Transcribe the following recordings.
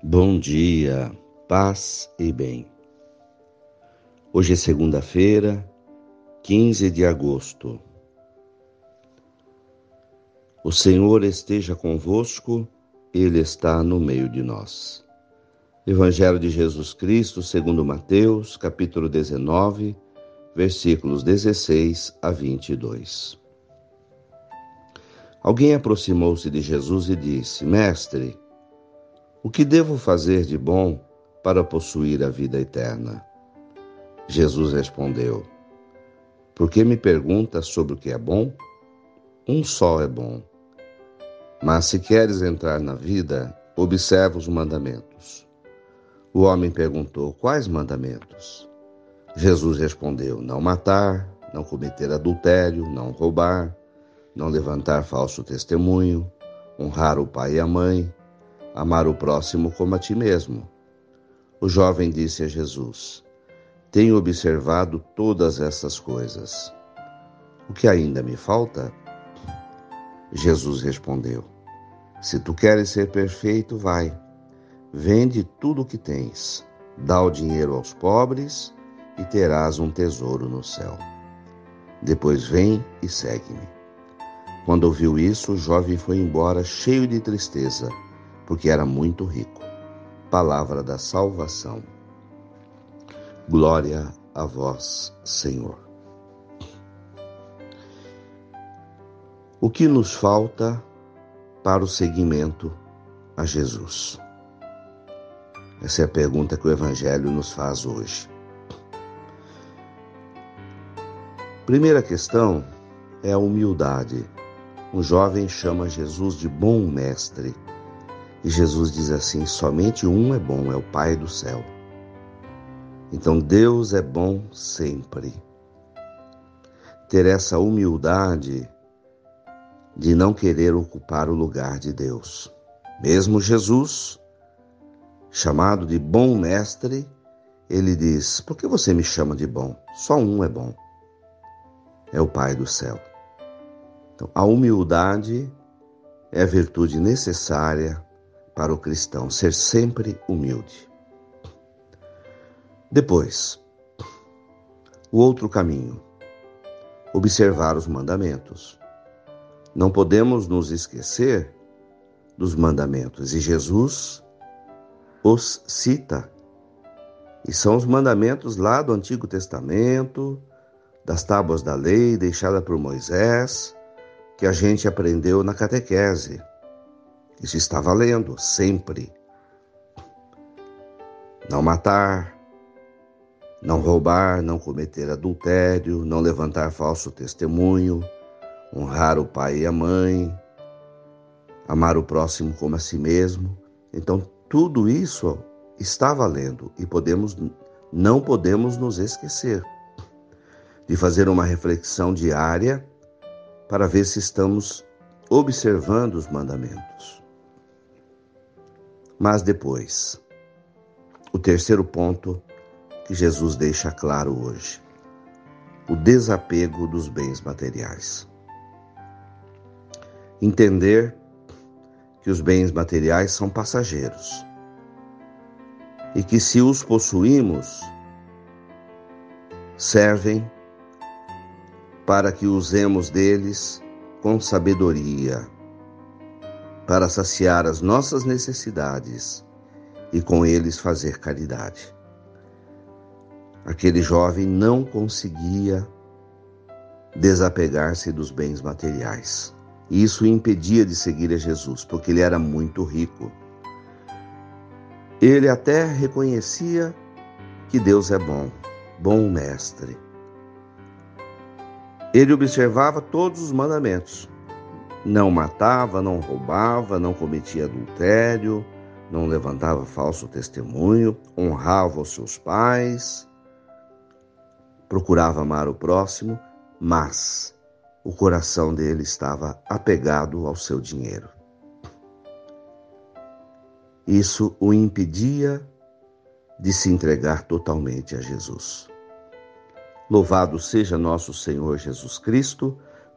Bom dia, paz e bem. Hoje é segunda-feira, 15 de agosto. O Senhor esteja convosco, Ele está no meio de nós. Evangelho de Jesus Cristo, segundo Mateus, capítulo 19, versículos 16 a 22. Alguém aproximou-se de Jesus e disse: Mestre, o que devo fazer de bom para possuir a vida eterna? Jesus respondeu: Por que me perguntas sobre o que é bom? Um só é bom. Mas se queres entrar na vida, observa os mandamentos. O homem perguntou: Quais mandamentos? Jesus respondeu: Não matar, não cometer adultério, não roubar, não levantar falso testemunho, honrar o pai e a mãe amar o próximo como a ti mesmo. O jovem disse a Jesus: Tenho observado todas essas coisas. O que ainda me falta? Jesus respondeu: Se tu queres ser perfeito, vai. Vende tudo o que tens, dá o dinheiro aos pobres e terás um tesouro no céu. Depois vem e segue-me. Quando ouviu isso, o jovem foi embora cheio de tristeza porque era muito rico. Palavra da salvação. Glória a vós, Senhor. O que nos falta para o seguimento a Jesus? Essa é a pergunta que o Evangelho nos faz hoje. Primeira questão é a humildade. Um jovem chama Jesus de bom mestre e Jesus diz assim: somente um é bom, é o Pai do céu. Então Deus é bom sempre. Ter essa humildade de não querer ocupar o lugar de Deus. Mesmo Jesus, chamado de bom mestre, ele diz: Por que você me chama de bom? Só um é bom. É o Pai do céu. Então, a humildade é a virtude necessária para o cristão ser sempre humilde. Depois, o outro caminho, observar os mandamentos. Não podemos nos esquecer dos mandamentos e Jesus os cita. E são os mandamentos lá do Antigo Testamento, das tábuas da lei deixada por Moisés, que a gente aprendeu na catequese. Isso está valendo sempre. Não matar, não roubar, não cometer adultério, não levantar falso testemunho, honrar o pai e a mãe, amar o próximo como a si mesmo. Então, tudo isso está valendo e podemos não podemos nos esquecer de fazer uma reflexão diária para ver se estamos observando os mandamentos. Mas depois, o terceiro ponto que Jesus deixa claro hoje: o desapego dos bens materiais. Entender que os bens materiais são passageiros e que, se os possuímos, servem para que usemos deles com sabedoria para saciar as nossas necessidades e com eles fazer caridade. Aquele jovem não conseguia desapegar-se dos bens materiais. E isso o impedia de seguir a Jesus, porque ele era muito rico. Ele até reconhecia que Deus é bom, bom mestre. Ele observava todos os mandamentos, não matava, não roubava, não cometia adultério, não levantava falso testemunho, honrava os seus pais, procurava amar o próximo, mas o coração dele estava apegado ao seu dinheiro. Isso o impedia de se entregar totalmente a Jesus. Louvado seja nosso Senhor Jesus Cristo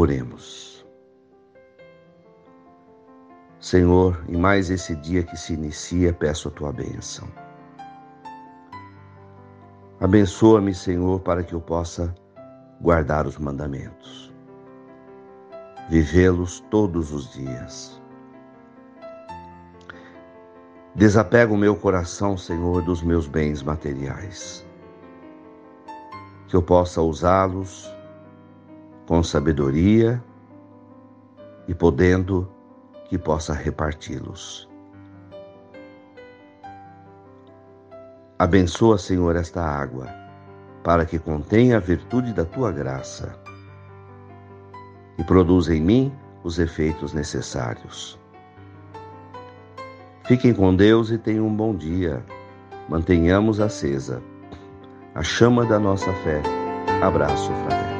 Oremos. Senhor, em mais esse dia que se inicia, peço a tua bênção. Abençoa-me, Senhor, para que eu possa guardar os mandamentos, vivê-los todos os dias. Desapego o meu coração, Senhor, dos meus bens materiais, que eu possa usá-los com sabedoria e podendo que possa reparti-los. Abençoa, Senhor, esta água, para que contenha a virtude da tua graça e produza em mim os efeitos necessários. Fiquem com Deus e tenham um bom dia. Mantenhamos acesa a chama da nossa fé. Abraço fraterno.